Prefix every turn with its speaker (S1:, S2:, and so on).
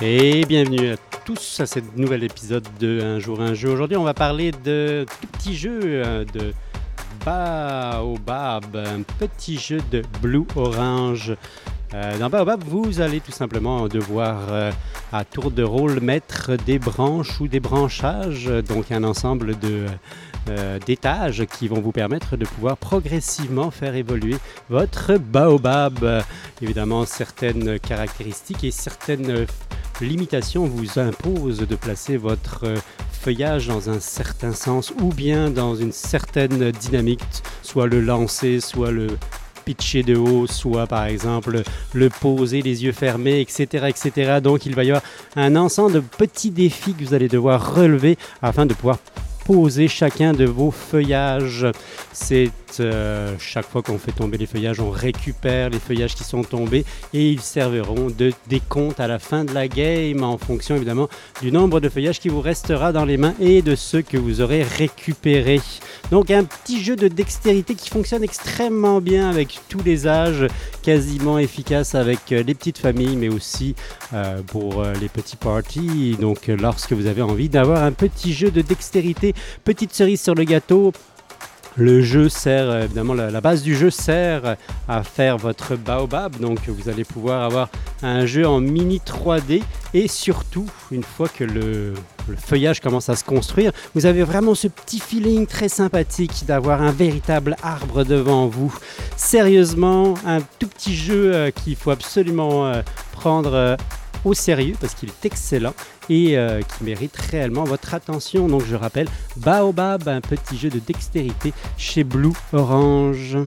S1: Et bienvenue à tous à ce nouvel épisode de Un jour un jeu. Aujourd'hui, on va parler de tout petit jeu euh, de Baobab, un petit jeu de Blue Orange. Euh, dans Baobab, vous allez tout simplement devoir euh, à tour de rôle mettre des branches ou des branchages, donc un ensemble de d'étages qui vont vous permettre de pouvoir progressivement faire évoluer votre baobab. Évidemment, certaines caractéristiques et certaines limitations vous imposent de placer votre feuillage dans un certain sens ou bien dans une certaine dynamique, soit le lancer, soit le pitcher de haut, soit par exemple le poser les yeux fermés, etc., etc. Donc il va y avoir un ensemble de petits défis que vous allez devoir relever afin de pouvoir poser chacun de vos feuillages. C'est euh, chaque fois qu'on fait tomber les feuillages, on récupère les feuillages qui sont tombés et ils serviront de décompte à la fin de la game en fonction évidemment du nombre de feuillages qui vous restera dans les mains et de ceux que vous aurez récupérés. Donc un petit jeu de dextérité qui fonctionne extrêmement bien avec tous les âges, quasiment efficace avec euh, les petites familles mais aussi euh, pour les petits parties. Donc lorsque vous avez envie d'avoir un petit jeu de dextérité, petite cerise sur le gâteau, le jeu sert, euh, évidemment, la, base du jeu sert à faire votre baobab. Donc, vous allez pouvoir avoir un jeu en mini 3D. Et surtout, une fois que le, feuillage commence à se construire, vous avez vraiment ce petit feeling très sympathique d'avoir un véritable arbre devant vous. Sérieusement, un tout petit jeu euh, qu'il faut absolument euh, prendre au sérieux parce qu'il est excellent et euh, qui mérite réellement votre attention. Donc je rappelle, Baobab, un petit jeu de dextérité chez Blue Orange.